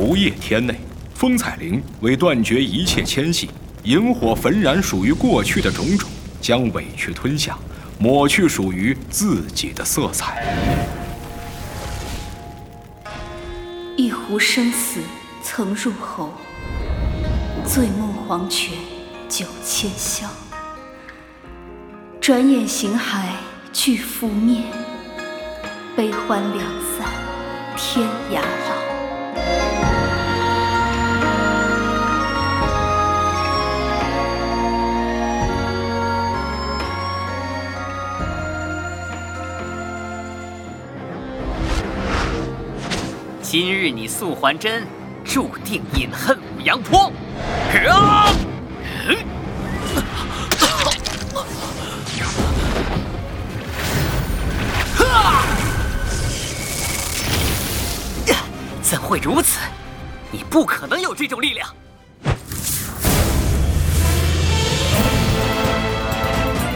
不夜天内，风采铃为断绝一切牵系，萤火焚燃属于过去的种种，将委屈吞下，抹去属于自己的色彩。一壶生死曾入喉，醉梦黄泉酒千宵。转眼形骸俱覆灭，悲欢两散天涯老。今日你素还真，注定饮恨五阳坡。啊！怎会如此？你不可能有这种力量。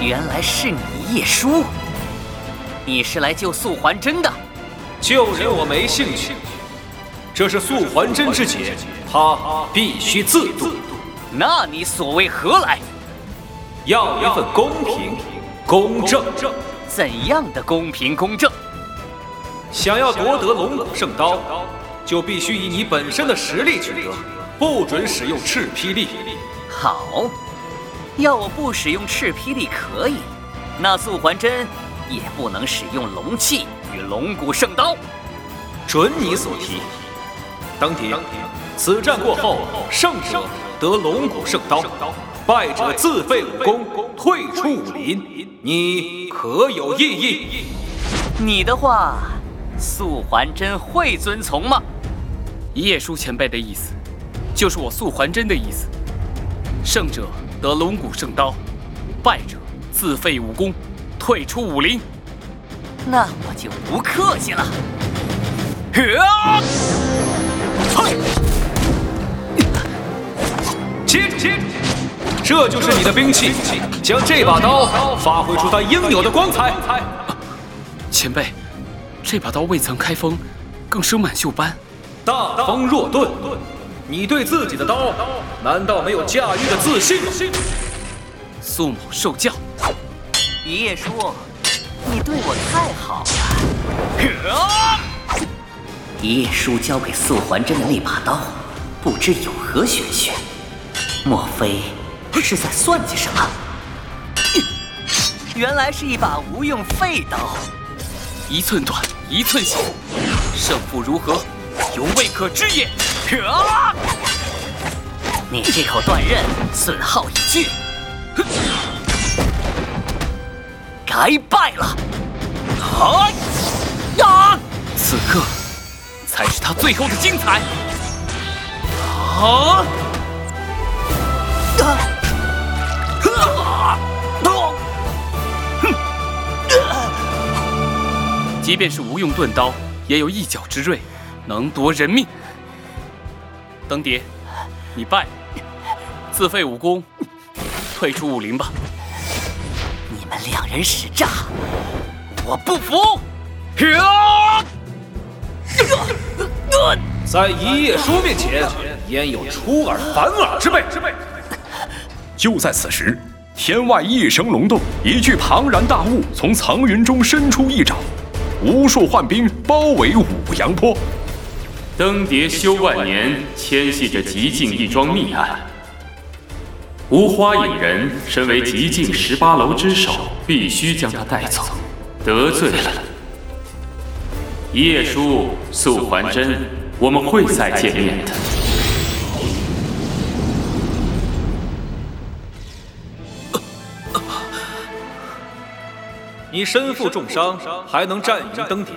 原来是你叶舒，你是来救素还真的。救人我没兴趣，这是素还真之劫，他必须自渡。那你所谓何来？要一份公平、公正。怎样的公平公正？想要夺得龙骨圣刀，就必须以你本身的实力取得，不准使用赤霹雳。好，要我不使用赤霹雳可以，那素还真也不能使用龙器与龙骨圣刀。准你所提。当天，此战过后，胜者得龙骨圣刀，败者自废武功，退出武林。你可有异议？你的话，素还真会遵从吗？叶叔前辈的意思，就是我素还真的意思。胜者得龙骨圣刀，败者自废武功，退出武林。那我就不客气了。啊！这就是你的兵器，将这把刀发挥出它应有的光彩。前辈，这把刀未曾开封，更生满锈斑。大风若遁，你对自己的刀难道没有驾驭的自信吗？苏某受教。叶叔，你对我太好了。叶叔交给素还真的那把刀，不知有何玄学？莫非是在算计什么？原来是一把无用废刀。一寸短，一寸险，胜负如何？犹未可知也。啊！你这口断刃损耗已尽，该败了。啊！呀！此刻才是他最后的精彩。啊！啊！即便是无用钝刀，也有一角之锐。能夺人命，登蝶，你败，自废武功，退出武林吧。你们两人使诈，我不服！啊！在一叶书面前，焉有出尔反尔之辈？就在此时，天外一声龙动，一具庞然大物从层云中伸出一爪，无数幻兵包围五阳坡。登蝶修万年，牵系着极境一桩命案。无花影人身为极境十八楼之首，必须将他带走。得罪了叶叔、素还真，我们会再见面的。你身负重伤，还能战赢登蝶？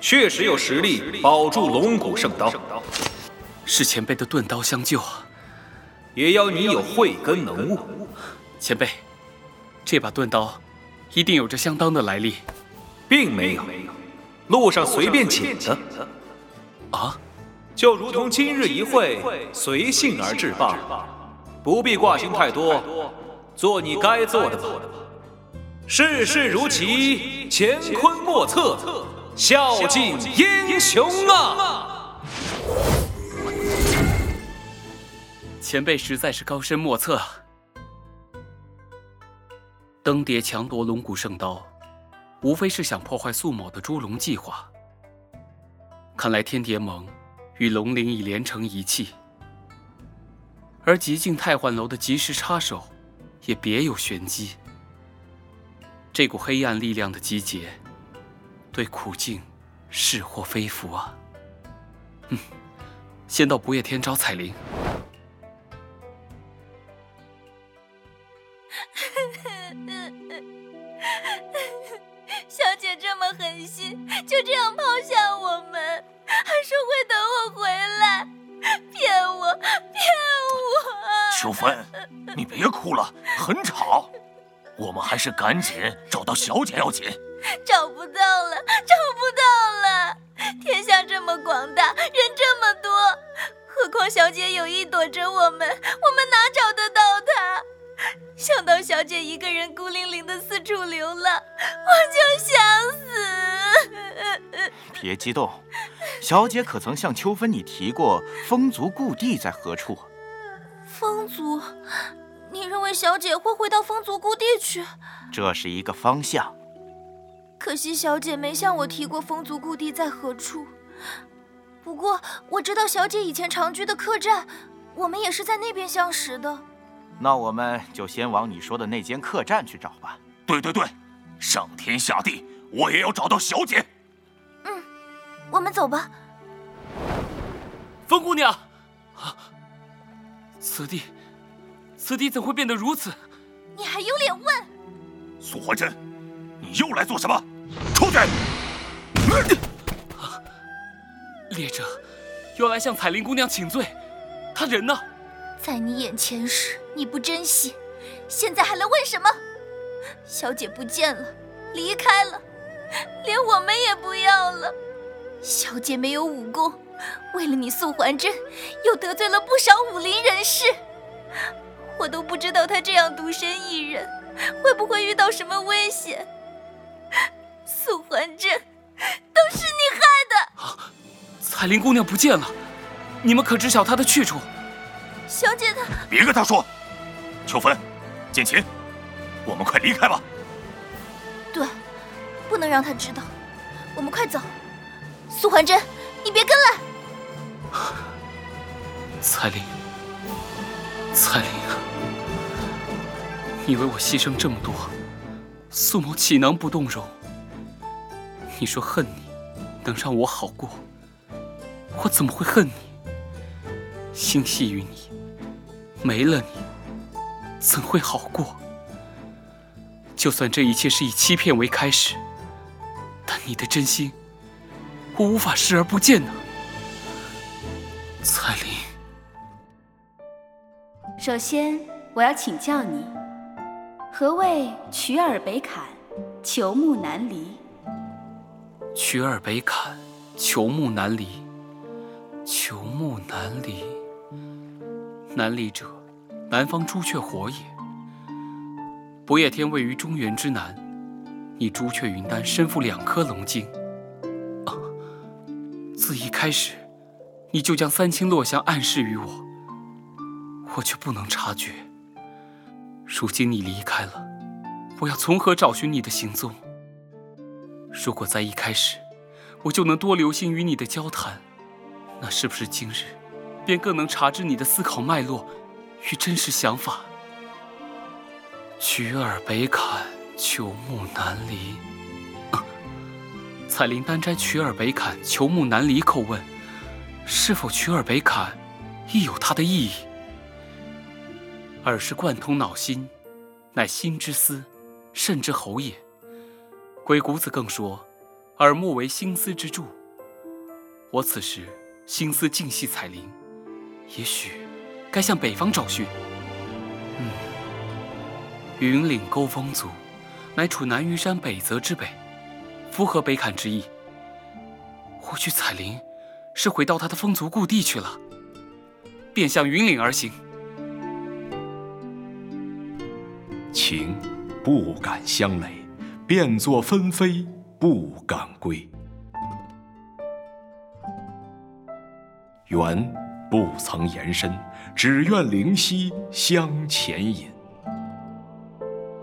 确实有实力保住龙骨圣刀，是前辈的钝刀相救，也要你有慧根能悟。前辈，这把钝刀一定有着相当的来历，并没有，路上随便捡的。啊，就如同今日一会，随性而至罢了，不必挂心太多，做你该做的吧。世事如棋，乾坤莫测。孝敬英雄啊！前辈实在是高深莫测。登蝶强夺龙骨圣刀，无非是想破坏素某的捉龙计划。看来天蝶盟与龙灵已连成一气，而极境太幻楼的及时插手，也别有玄机。这股黑暗力量的集结，对苦境是祸非福啊！嗯，先到不夜天招彩铃。小姐这么狠心，就这样抛下我们，还说会等我回来，骗我，骗我！秋芬，你别哭了，很吵。我们还是赶紧找到小姐要紧。找不到了，找不到了！天下这么广大，人这么多，何况小姐有意躲着我们，我们哪找得到她？想到小姐一个人孤零零的四处流浪，我就想死。别激动，小姐可曾向秋芬你提过风族故地在何处？风族？你认为小姐会回到风族故地去？这是一个方向。可惜小姐没向我提过风族故地在何处。不过我知道小姐以前常居的客栈，我们也是在那边相识的。那我们就先往你说的那间客栈去找吧。对对对，上天下地，我也要找到小姐。嗯，我们走吧。风姑娘，啊，此地，此地怎会变得如此？你还有脸问？苏怀真，你又来做什么？出去！啊，猎者要来向彩铃姑娘请罪，她人呢？在你眼前时你不珍惜，现在还来问什么？小姐不见了，离开了，连我们也不要了。小姐没有武功，为了你素还真，又得罪了不少武林人士。我都不知道他这样独身一人，会不会遇到什么危险。素还真，都是你害的！啊，彩铃姑娘不见了，你们可知晓她的去处？小姐她……别跟她说。秋芬，剑琴，我们快离开吧。对，不能让她知道。我们快走。苏还真，你别跟来。彩铃，彩铃，你为我牺牲这么多，苏某岂能不动容？你说恨你能让我好过，我怎么会恨你？心系于你，没了你，怎会好过？就算这一切是以欺骗为开始，但你的真心，我无法视而不见呢。彩铃，首先我要请教你，何谓取尔北坎，求木难离？取尔北坎，求木难离。求木难离，难离者，南方朱雀火也。不夜天位于中原之南，你朱雀云丹身负两颗龙晶。啊，自一开始，你就将三清落香暗示于我，我却不能察觉。如今你离开了，我要从何找寻你的行踪？如果在一开始，我就能多留心与你的交谈，那是不是今日便更能察知你的思考脉络与真实想法？取尔北坎，求木难离。彩铃单摘“取尔北坎，求木难离”叩问，是否“取尔北坎”亦有它的意义？耳是贯通脑心，乃心之思，肾之喉也。鬼谷子更说，耳目为心思之柱。我此时心思尽系彩铃，也许该向北方找寻。嗯，云岭沟风族，乃处南虞山北泽之北，符合北坎之意。或许彩铃是回到他的风族故地去了，便向云岭而行。情不敢相累。变作纷飞，不敢归。缘不曾言深，只愿灵犀相牵引。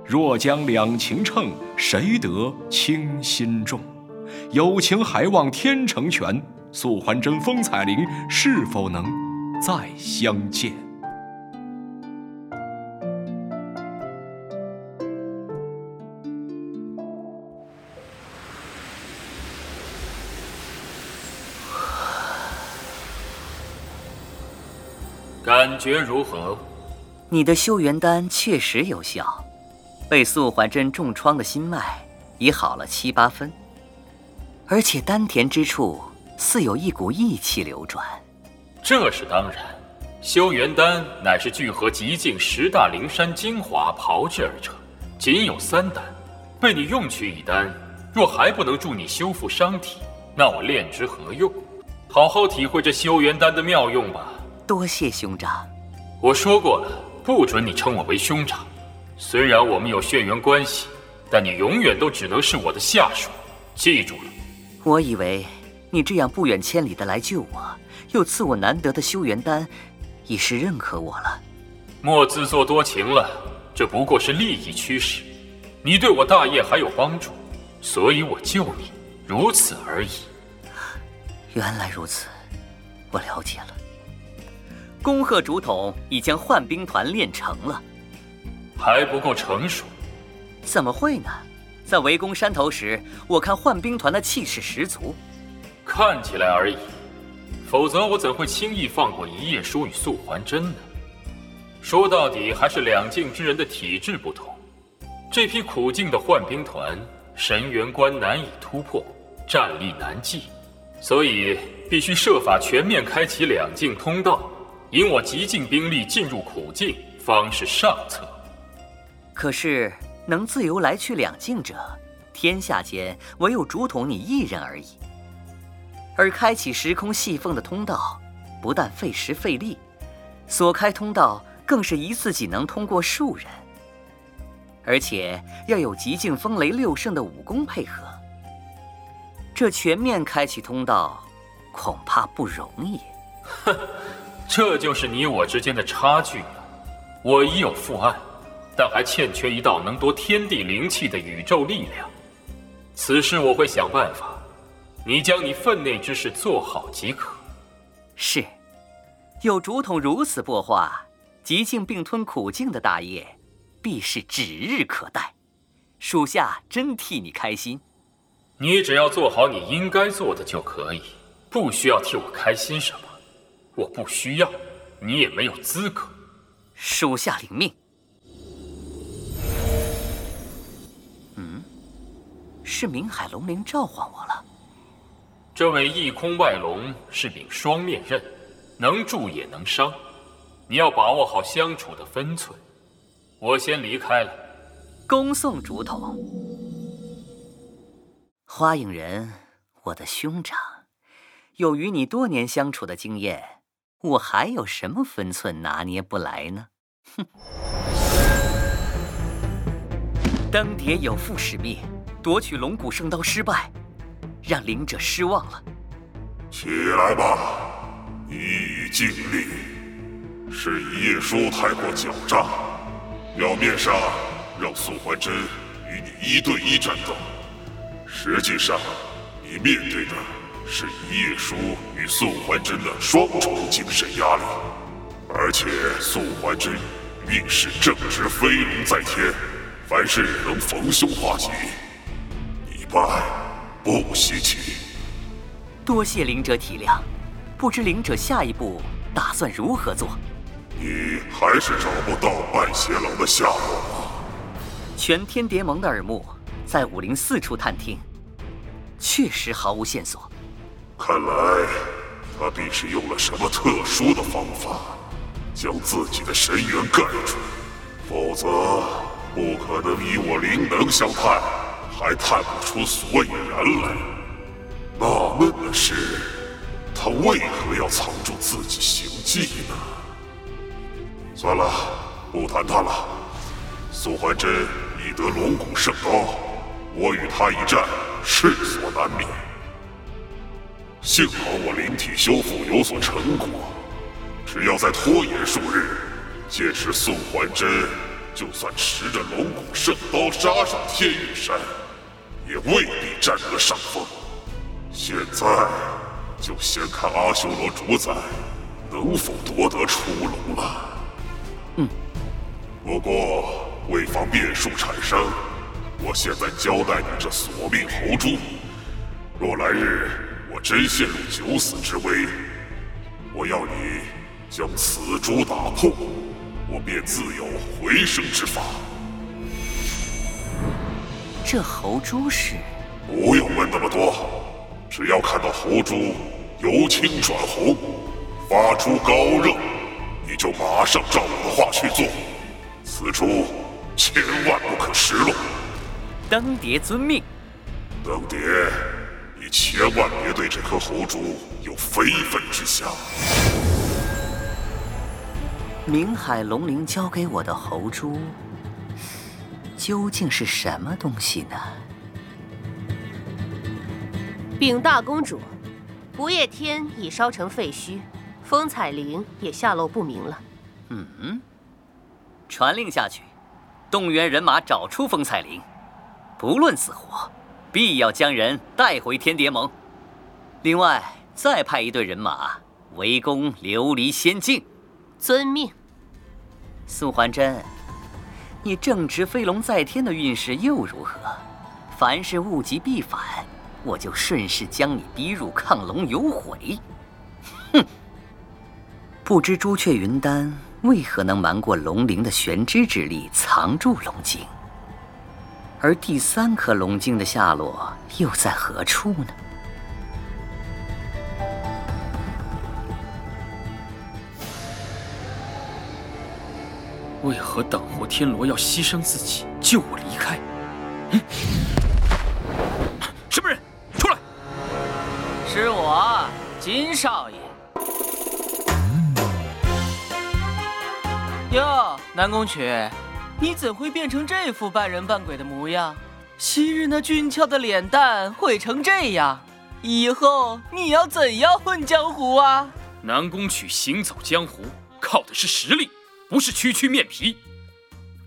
若将两情称，谁得倾心重？有情还望天成全，素还真、风采灵是否能再相见？感觉如何？你的修元丹确实有效，被素还真重创的心脉已好了七八分，而且丹田之处似有一股意气流转。这是当然，修元丹乃是聚合极境十大灵山精华炮制而成，仅有三丹，被你用去一丹，若还不能助你修复伤体，那我炼之何用？好好体会这修元丹的妙用吧。多谢兄长。我说过了，不准你称我为兄长。虽然我们有血缘关系，但你永远都只能是我的下属。记住了。我以为你这样不远千里的来救我，又赐我难得的修元丹，已是认可我了。莫自作多情了，这不过是利益驱使。你对我大业还有帮助，所以我救你，如此而已。原来如此，我了解了。恭贺竹筒已将幻兵团练成了，还不够成熟。怎么会呢？在围攻山头时，我看幻兵团的气势十足。看起来而已，否则我怎会轻易放过一页书与素还真呢？说到底，还是两境之人的体质不同。这批苦境的幻兵团，神元关难以突破，战力难继，所以必须设法全面开启两境通道。引我极境兵力进入苦境，方是上策。可是能自由来去两境者，天下间唯有竹筒你一人而已。而开启时空细缝的通道，不但费时费力，所开通道更是一次仅能通过数人，而且要有极境风雷六圣的武功配合。这全面开启通道，恐怕不容易。哼。这就是你我之间的差距了。我已有父爱，但还欠缺一道能夺天地灵气的宇宙力量。此事我会想办法。你将你分内之事做好即可。是，有竹筒如此擘画，极境并吞苦境的大业，必是指日可待。属下真替你开心。你只要做好你应该做的就可以，不需要替我开心什么。我不需要，你也没有资格。属下领命。嗯，是明海龙鳞召唤我了。这位异空外龙是柄双面刃，能助也能伤，你要把握好相处的分寸。我先离开了。恭送竹筒。花影人，我的兄长，有与你多年相处的经验。我还有什么分寸拿捏不来呢？哼！登蝶有负使命，夺取龙骨圣刀失败，让灵者失望了。起来吧，你已尽力。是一叶书太过狡诈，表面上让素还真与你一对一战斗，实际上你面对的……是一叶书与素还真的双重精神压力，而且素还真命是正值飞龙在天，凡事能逢凶化吉，你败不稀奇。多谢灵者体谅，不知灵者下一步打算如何做？你还是找不到半邪狼的下落吗？全天蝶盟的耳目在武林四处探听，确实毫无线索。看来，他必是用了什么特殊的方法，将自己的神元盖住，否则不可能以我灵能相探，还探不出所以然来。纳闷的是，他为何要藏住自己行迹呢？算了，不谈他了。苏怀真已得龙骨圣刀，我与他一战，势所难免。幸好我灵体修复有所成果，只要再拖延数日，届时宋怀真就算持着龙骨圣刀杀上天玉山，也未必占得上风。现在就先看阿修罗主宰能否夺得出笼了。嗯。不过为防变数产生，我现在交代你这索命猴珠：若来日我真陷入九死之危，我要你将此珠打破，我便自有回生之法。这猴珠是？不用问那么多，只要看到猴珠由青转红，发出高热，你就马上照我的话去做。此珠千万不可失落。登蝶遵命。登蝶，你千万别对这颗猴珠有非分之想。明海龙鳞交给我的猴珠，究竟是什么东西呢？禀大公主，不夜天已烧成废墟，风采铃也下落不明了。嗯，传令下去，动员人马找出风采铃，不论死活，必要将人带回天蝶盟。另外，再派一队人马围攻琉璃仙境。遵命。苏还真，你正值飞龙在天的运势又如何？凡事物极必反，我就顺势将你逼入亢龙有悔。哼！不知朱雀云丹为何能瞒过龙灵的玄之之力，藏住龙晶？而第三颗龙晶的下落又在何处呢？为何等活天罗要牺牲自己救我离开？嗯，什么人？出来！是我，金少爷。哟，南宫曲，你怎会变成这副半人半鬼的模样？昔日那俊俏的脸蛋毁成这样，以后你要怎样混江湖啊？南宫曲行走江湖，靠的是实力。不是区区面皮，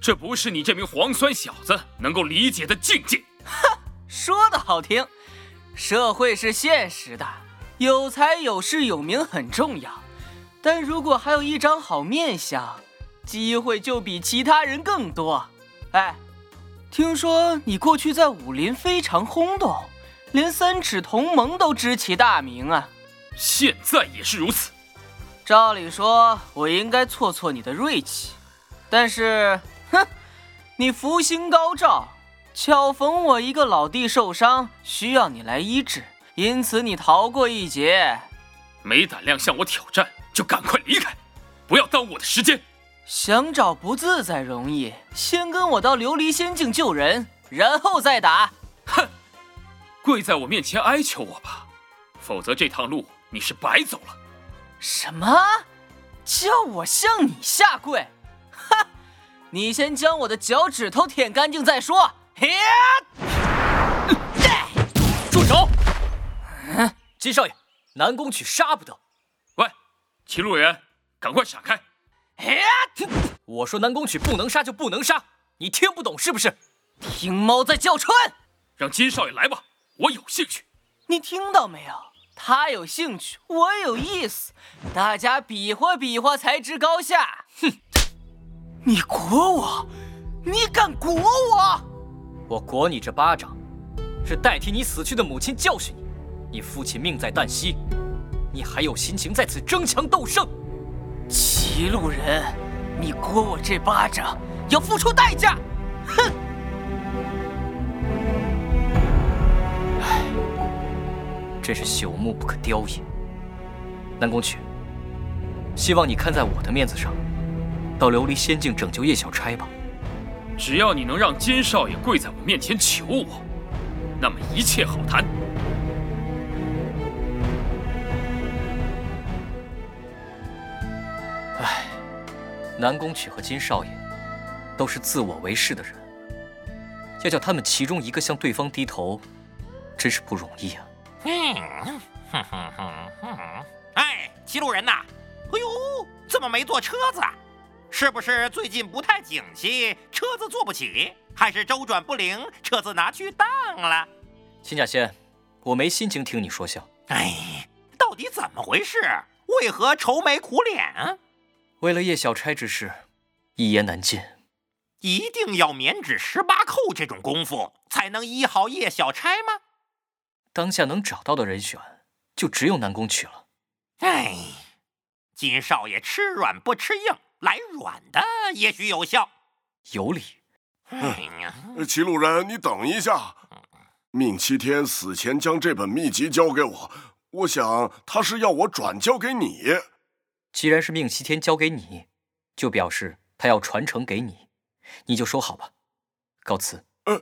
这不是你这名黄酸小子能够理解的境界。哼，说的好听，社会是现实的，有才有势有名很重要，但如果还有一张好面相，机会就比其他人更多。哎，听说你过去在武林非常轰动，连三尺同盟都知其大名啊。现在也是如此。照理说，我应该挫挫你的锐气，但是，哼，你福星高照，巧逢我一个老弟受伤，需要你来医治，因此你逃过一劫。没胆量向我挑战，就赶快离开，不要耽误我的时间。想找不自在容易，先跟我到琉璃仙境救人，然后再打。哼，跪在我面前哀求我吧，否则这趟路你是白走了。什么？叫我向你下跪？哈！你先将我的脚趾头舔干净再说。住手！嗯金少爷，南宫曲杀不得。喂，齐路人，赶快闪开！我说南宫曲不能杀就不能杀，你听不懂是不是？听猫在叫春。让金少爷来吧，我有兴趣。你听到没有？他有兴趣，我有意思，大家比划比划才知高下。哼！你裹我，你敢裹我？我裹你这巴掌，是代替你死去的母亲教训你。你父亲命在旦夕，你还有心情在此争强斗胜？齐路人，你掴我这巴掌要付出代价。哼！真是朽木不可雕也。南宫曲，希望你看在我的面子上，到琉璃仙境拯救叶小钗吧。只要你能让金少爷跪在我面前求我，那么一切好谈。南宫曲和金少爷都是自我为是的人，要叫他们其中一个向对方低头，真是不容易啊。嗯，哼哼哼哼！哎，齐路人呐，哎呦，怎么没坐车子？是不是最近不太景气，车子坐不起，还是周转不灵，车子拿去当了？秦甲仙，我没心情听你说笑。哎，到底怎么回事？为何愁眉苦脸？为了叶小钗之事，一言难尽。一定要免指十八扣这种功夫，才能医好叶小钗吗？当下能找到的人选，就只有南宫曲了。哎，金少爷吃软不吃硬。来软的也许有效，有理。哎呀，齐路人，你等一下。命七天死前将这本秘籍交给我，我想他是要我转交给你。既然是命西天交给你，就表示他要传承给你，你就收好吧。告辞。呃，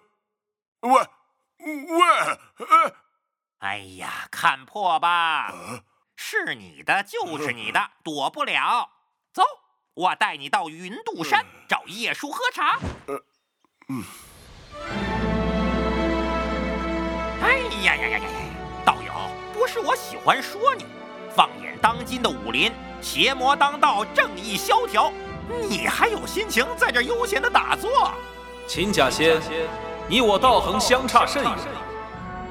喂，喂，呃，哎呀，看破吧，是你的就是你的，躲不了。走。我带你到云渡山找叶叔喝茶。呃，嗯。哎呀呀呀呀！道友，不是我喜欢说你，放眼当今的武林，邪魔当道，正义萧条，你还有心情在这悠闲的打坐？秦假仙，你我道行相差甚远，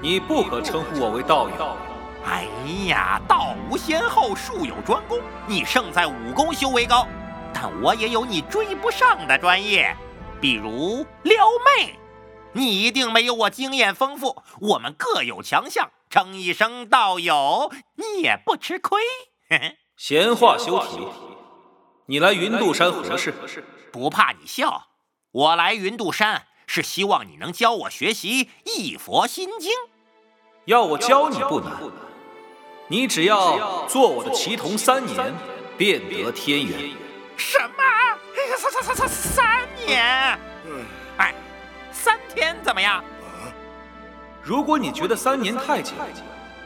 你不可称呼我为道友。哎呀，道无先后，术有专攻，你胜在武功修为高。但我也有你追不上的专业，比如撩妹，你一定没有我经验丰富。我们各有强项，称一声道友，你也不吃亏。闲话休提，你来云渡山何事？不怕你笑，我来云渡山是希望你能教我学习《一佛心经》。要我教你不难，你只要做我的棋童三年，便得天缘。什么？三三三三三年？哎，三天怎么样？如果你觉得三年太久，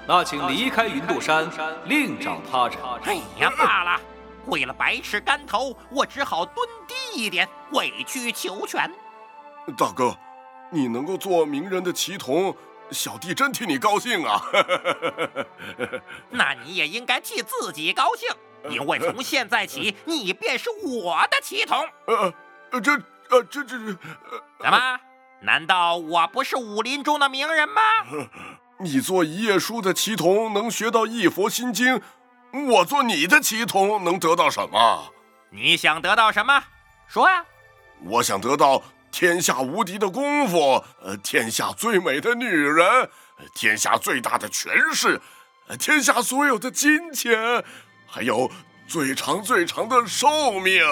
那请离开云渡山，另找他人。哎呀，罢了，为了百尺竿头，我只好蹲低一点，委曲求全。大哥，你能够做名人的棋童，小弟真替你高兴啊！那你也应该替自己高兴。因为从现在起，你便是我的棋童。呃，这，呃，这，这，这，怎么？难道我不是武林中的名人吗？你做一页书的棋童，能学到一佛心经；我做你的棋童，能得到什么？你想得到什么？说呀！我想得到天下无敌的功夫，呃，天下最美的女人，天下最大的权势，天下所有的金钱。还有最长最长的寿命，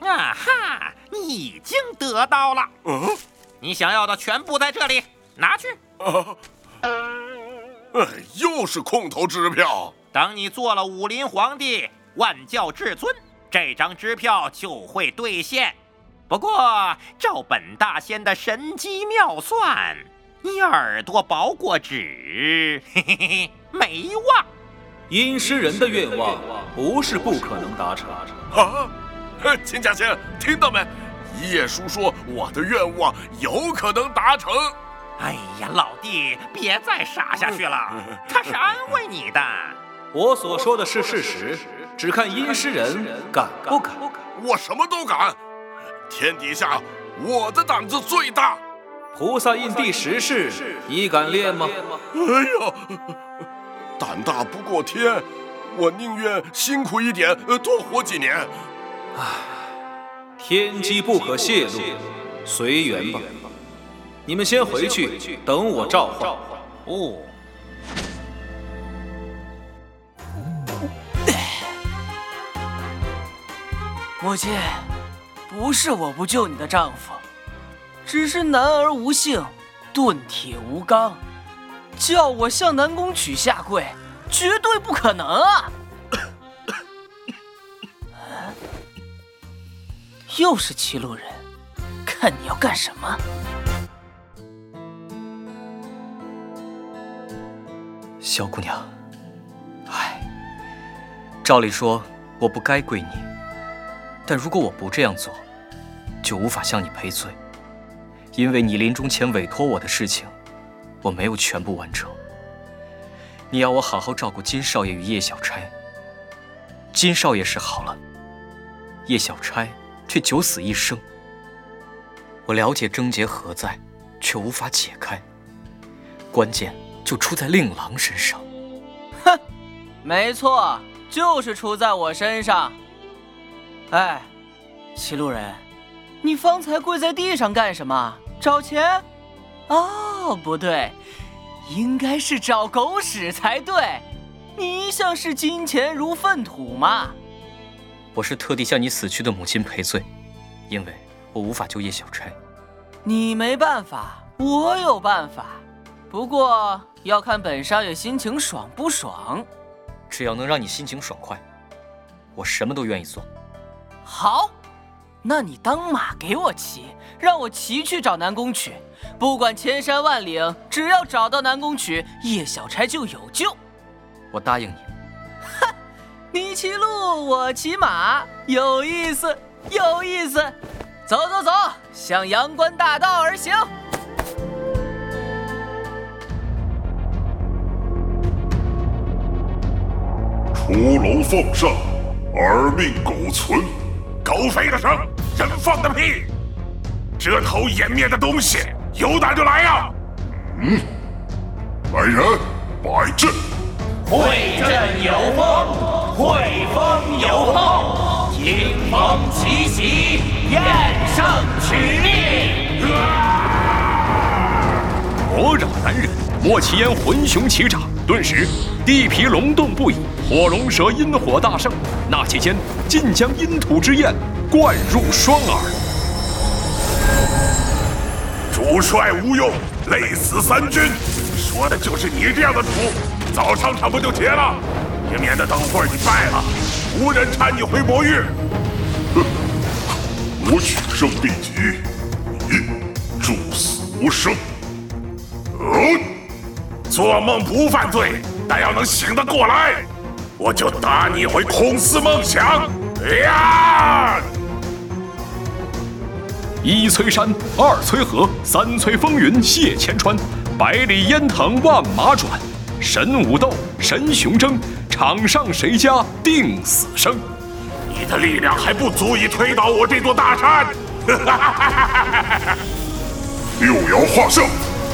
啊哈！你已经得到了。嗯，你想要的全部在这里，拿去。啊，哎，又是空头支票。等你做了武林皇帝，万教至尊，这张支票就会兑现。不过，照本大仙的神机妙算，你耳朵薄过纸，嘿嘿嘿，没忘。阴尸人的愿望不是不可能达成啊！秦家仙，听到没？一叶叔说我的愿望有可能达成。哎呀，老弟，别再傻下去了，他是安慰你的。我所说的是事实，只看阴尸人敢不敢。我什么都敢，天底下我的胆子最大。菩萨印第十式，你敢练吗？哎呀！胆大不过天，我宁愿辛苦一点，多活几年。唉，天机不可泄露，随缘吧。你们先回去，等我召唤。哦。母亲，不是我不救你的丈夫，只是男儿无性，钝铁无钢。叫我向南宫曲下跪，绝对不可能啊！又是齐路人，看你要干什么！小姑娘，唉，照理说我不该跪你，但如果我不这样做，就无法向你赔罪，因为你临终前委托我的事情。我没有全部完成，你要我好好照顾金少爷与叶小钗，金少爷是好了，叶小钗却九死一生。我了解症结何在，却无法解开。关键就出在令郎身上。哼，没错，就是出在我身上。哎，齐路人，你方才跪在地上干什么？找钱？哦，不对，应该是找狗屎才对。你一向视金钱如粪土嘛。我是特地向你死去的母亲赔罪，因为我无法救叶小钗。你没办法，我有办法。不过要看本少爷心情爽不爽。只要能让你心情爽快，我什么都愿意做。好，那你当马给我骑，让我骑去找南宫曲。不管千山万岭，只要找到南宫曲，叶小钗就有救。我答应你。哼，你骑鹿，我骑马，有意思，有意思。走走走，向阳关大道而行。出楼奉上，尔命苟存。狗吠的声，人放的屁！这头颜面的东西，有胆就来呀！嗯，来人，摆阵。会阵有风，会风有后，听风起席，验胜取命。魔爪男人，莫其烟浑雄齐掌，顿时地皮隆动不已。火龙蛇阴火大盛，那期间尽将阴土之焰灌入双耳。主帅无用，累死三军，说的就是你这样的主。早上场不就结了？也免得等会儿你败了，无人搀你回魔域。哼，我取胜必击，你助死无生。嗯，做梦不犯罪，但要能醒得过来。我就打你回空思梦想！呀！一催山，二催河，三催风云泄千川，百里烟腾万马转，神武斗，神雄争，场上谁家定死生？你的力量还不足以推倒我这座大山！六爻化圣，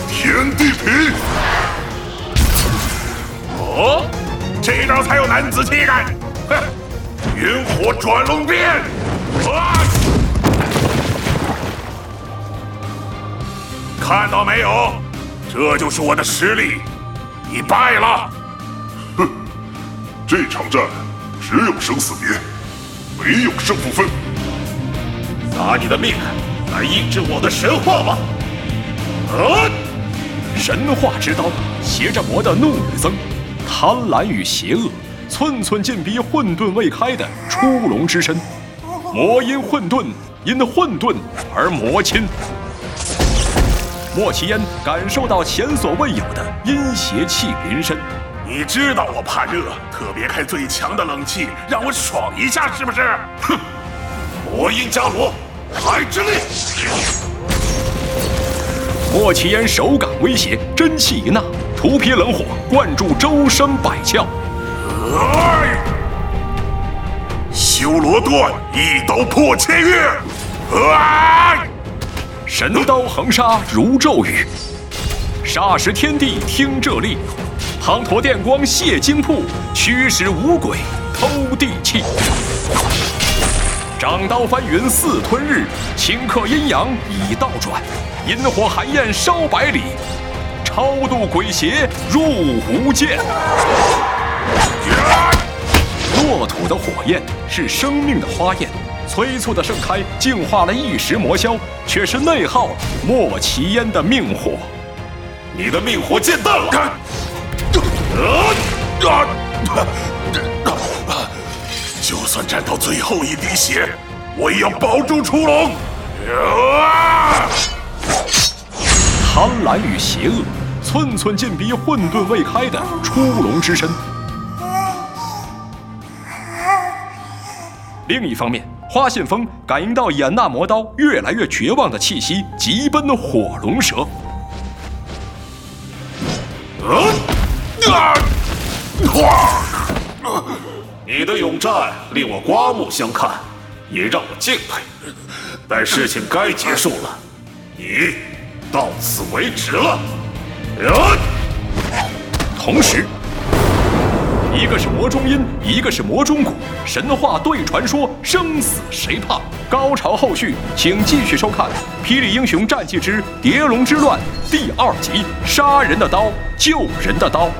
天地平。哦。这招才有男子气概！哼，云火转龙鞭！啊！看到没有？这就是我的实力！你败了！这场战只有生死别，没有胜负分。拿你的命来印证我的神话吧！啊！神话之刀，携着魔的怒与憎。贪婪与邪恶，寸寸进逼混沌未开的出笼之身。魔因混沌，因混沌而魔亲。莫奇烟感受到前所未有的阴邪气临身。你知道我怕热，特别开最强的冷气，让我爽一下，是不是？哼！魔音伽罗，海之力。莫奇烟手感威胁，真气一纳。涂皮冷火灌注周身百窍，哎！修罗断，一刀破千月，神刀横杀如骤雨，霎时天地听这令，滂沱电光泄金瀑，驱使五鬼偷地气。掌刀翻云似吞日，顷刻阴阳已倒转，阴火寒焰烧百里。超度鬼邪入无间。落土的火焰是生命的花焰，催促的盛开，净化了一时魔消，却是内耗莫奇烟的命火。你的命火见淡了。啊啊啊就算战到最后一滴血，我也要保住出龙。贪婪与邪恶。寸寸进逼混沌未开的出笼之身。另一方面，花信风感应到眼那魔刀越来越绝望的气息，急奔火龙蛇。你的勇战令我刮目相看，也让我敬佩。但事情该结束了，你到此为止了。同时，一个是魔中音，一个是魔中骨，神话对传说，生死谁怕？高潮后续，请继续收看《霹雳英雄战记之蝶龙之乱》第二集：杀人的刀，救人的刀。